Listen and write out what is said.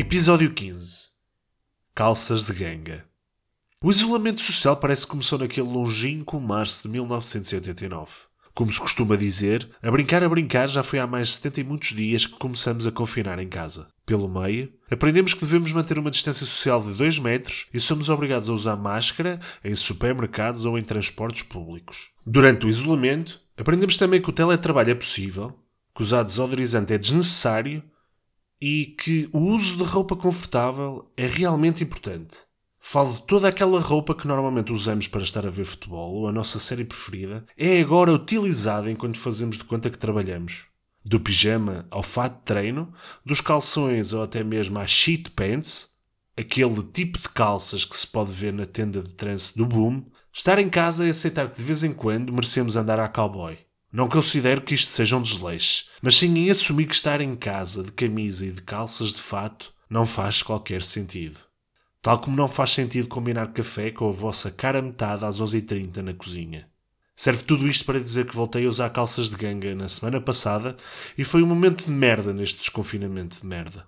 Episódio 15 Calças de ganga O isolamento social parece que começou naquele longínquo março de 1989. Como se costuma dizer, a brincar a brincar já foi há mais de 70 e muitos dias que começamos a confinar em casa. Pelo meio, aprendemos que devemos manter uma distância social de 2 metros e somos obrigados a usar máscara em supermercados ou em transportes públicos. Durante o isolamento, aprendemos também que o teletrabalho é possível, que usar desodorizante é desnecessário e que o uso de roupa confortável é realmente importante. Falo de toda aquela roupa que normalmente usamos para estar a ver futebol ou a nossa série preferida, é agora utilizada enquanto fazemos de conta que trabalhamos. Do pijama ao fato de treino, dos calções ou até mesmo às sheet pants, aquele tipo de calças que se pode ver na tenda de trance do Boom, estar em casa e aceitar que de vez em quando merecemos andar à cowboy. Não considero que isto seja um desleixo, mas sim em assumir que estar em casa de camisa e de calças de fato não faz qualquer sentido. Tal como não faz sentido combinar café com a vossa cara metade às 11h30 na cozinha. Serve tudo isto para dizer que voltei a usar calças de ganga na semana passada e foi um momento de merda neste desconfinamento de merda.